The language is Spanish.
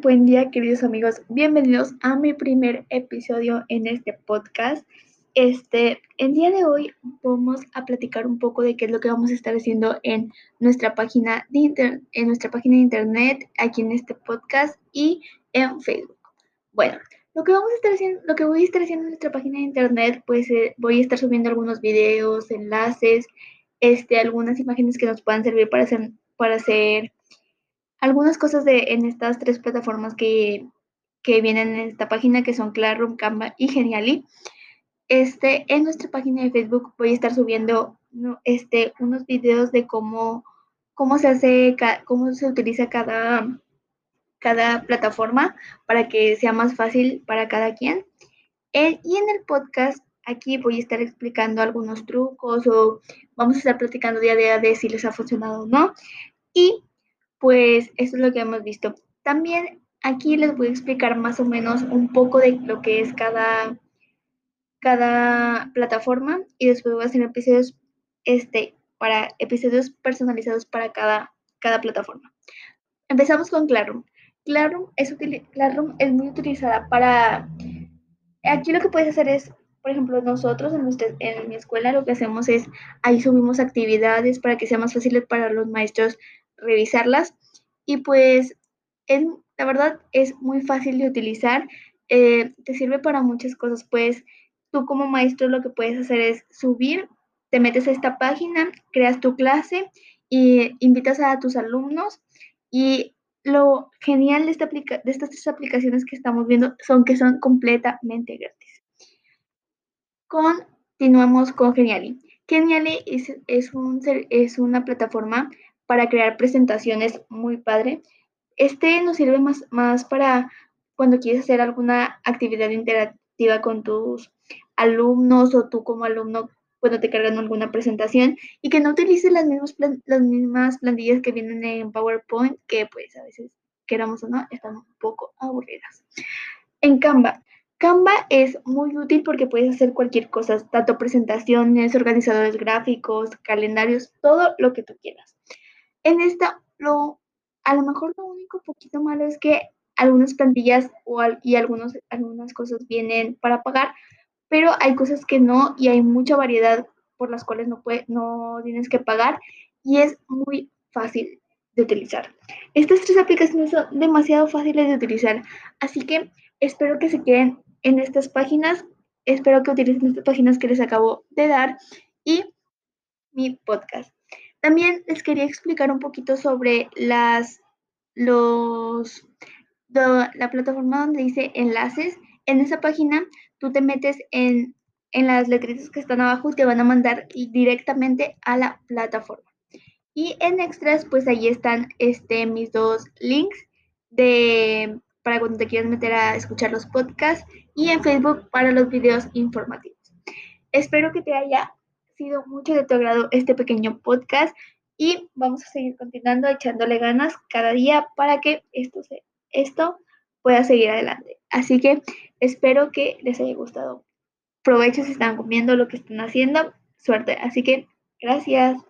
buen día queridos amigos, bienvenidos a mi primer episodio en este podcast. Este, el día de hoy vamos a platicar un poco de qué es lo que vamos a estar haciendo en nuestra página de en nuestra página de internet, aquí en este podcast y en Facebook. Bueno, lo que vamos a estar haciendo, lo que voy a estar haciendo en nuestra página de internet, pues eh, voy a estar subiendo algunos videos, enlaces, este, algunas imágenes que nos puedan servir para hacer, para hacer algunas cosas de, en estas tres plataformas que, vienen en esta página, que son Classroom, Canva y Genially. Este, en nuestra página de Facebook voy a estar subiendo este, unos videos de cómo, cómo se hace, cómo se utiliza cada, cada plataforma para que sea más fácil para cada quien. y en el podcast, aquí voy a estar explicando algunos trucos o vamos a estar platicando día a día de si les ha funcionado o no. Y pues eso es lo que hemos visto. También aquí les voy a explicar más o menos un poco de lo que es cada, cada plataforma y después voy a hacer episodios, este, para, episodios personalizados para cada, cada plataforma. Empezamos con Classroom. Classroom es, Classroom es muy utilizada para... Aquí lo que puedes hacer es, por ejemplo, nosotros en, en mi escuela lo que hacemos es, ahí subimos actividades para que sea más fácil para los maestros revisarlas. Y pues es, la verdad es muy fácil de utilizar, eh, te sirve para muchas cosas. Pues tú como maestro lo que puedes hacer es subir, te metes a esta página, creas tu clase y invitas a tus alumnos y lo genial de, esta de estas tres aplicaciones que estamos viendo son que son completamente gratis. Continuamos con Geniali. Geniali es, es una plataforma para crear presentaciones muy padre. Este nos sirve más, más para cuando quieres hacer alguna actividad interactiva con tus alumnos o tú como alumno cuando te cargan alguna presentación y que no utilices las mismas, las mismas plantillas que vienen en PowerPoint, que pues a veces, queramos o no, están un poco aburridas. En Canva. Canva es muy útil porque puedes hacer cualquier cosa, tanto presentaciones, organizadores gráficos, calendarios, todo lo que tú quieras. En esta, lo, a lo mejor lo único poquito malo es que algunas plantillas y algunos, algunas cosas vienen para pagar, pero hay cosas que no y hay mucha variedad por las cuales no, puede, no tienes que pagar y es muy fácil de utilizar. Estas tres aplicaciones son demasiado fáciles de utilizar, así que espero que se queden en estas páginas, espero que utilicen estas páginas que les acabo de dar y mi podcast. También les quería explicar un poquito sobre las, los, la plataforma donde dice enlaces. En esa página tú te metes en, en las letritas que están abajo y te van a mandar directamente a la plataforma. Y en extras, pues ahí están este, mis dos links de, para cuando te quieras meter a escuchar los podcasts y en Facebook para los videos informativos. Espero que te haya sido mucho de tu agrado este pequeño podcast y vamos a seguir continuando echándole ganas cada día para que esto, se, esto pueda seguir adelante. Así que espero que les haya gustado. Provecho si están comiendo lo que están haciendo. Suerte. Así que gracias.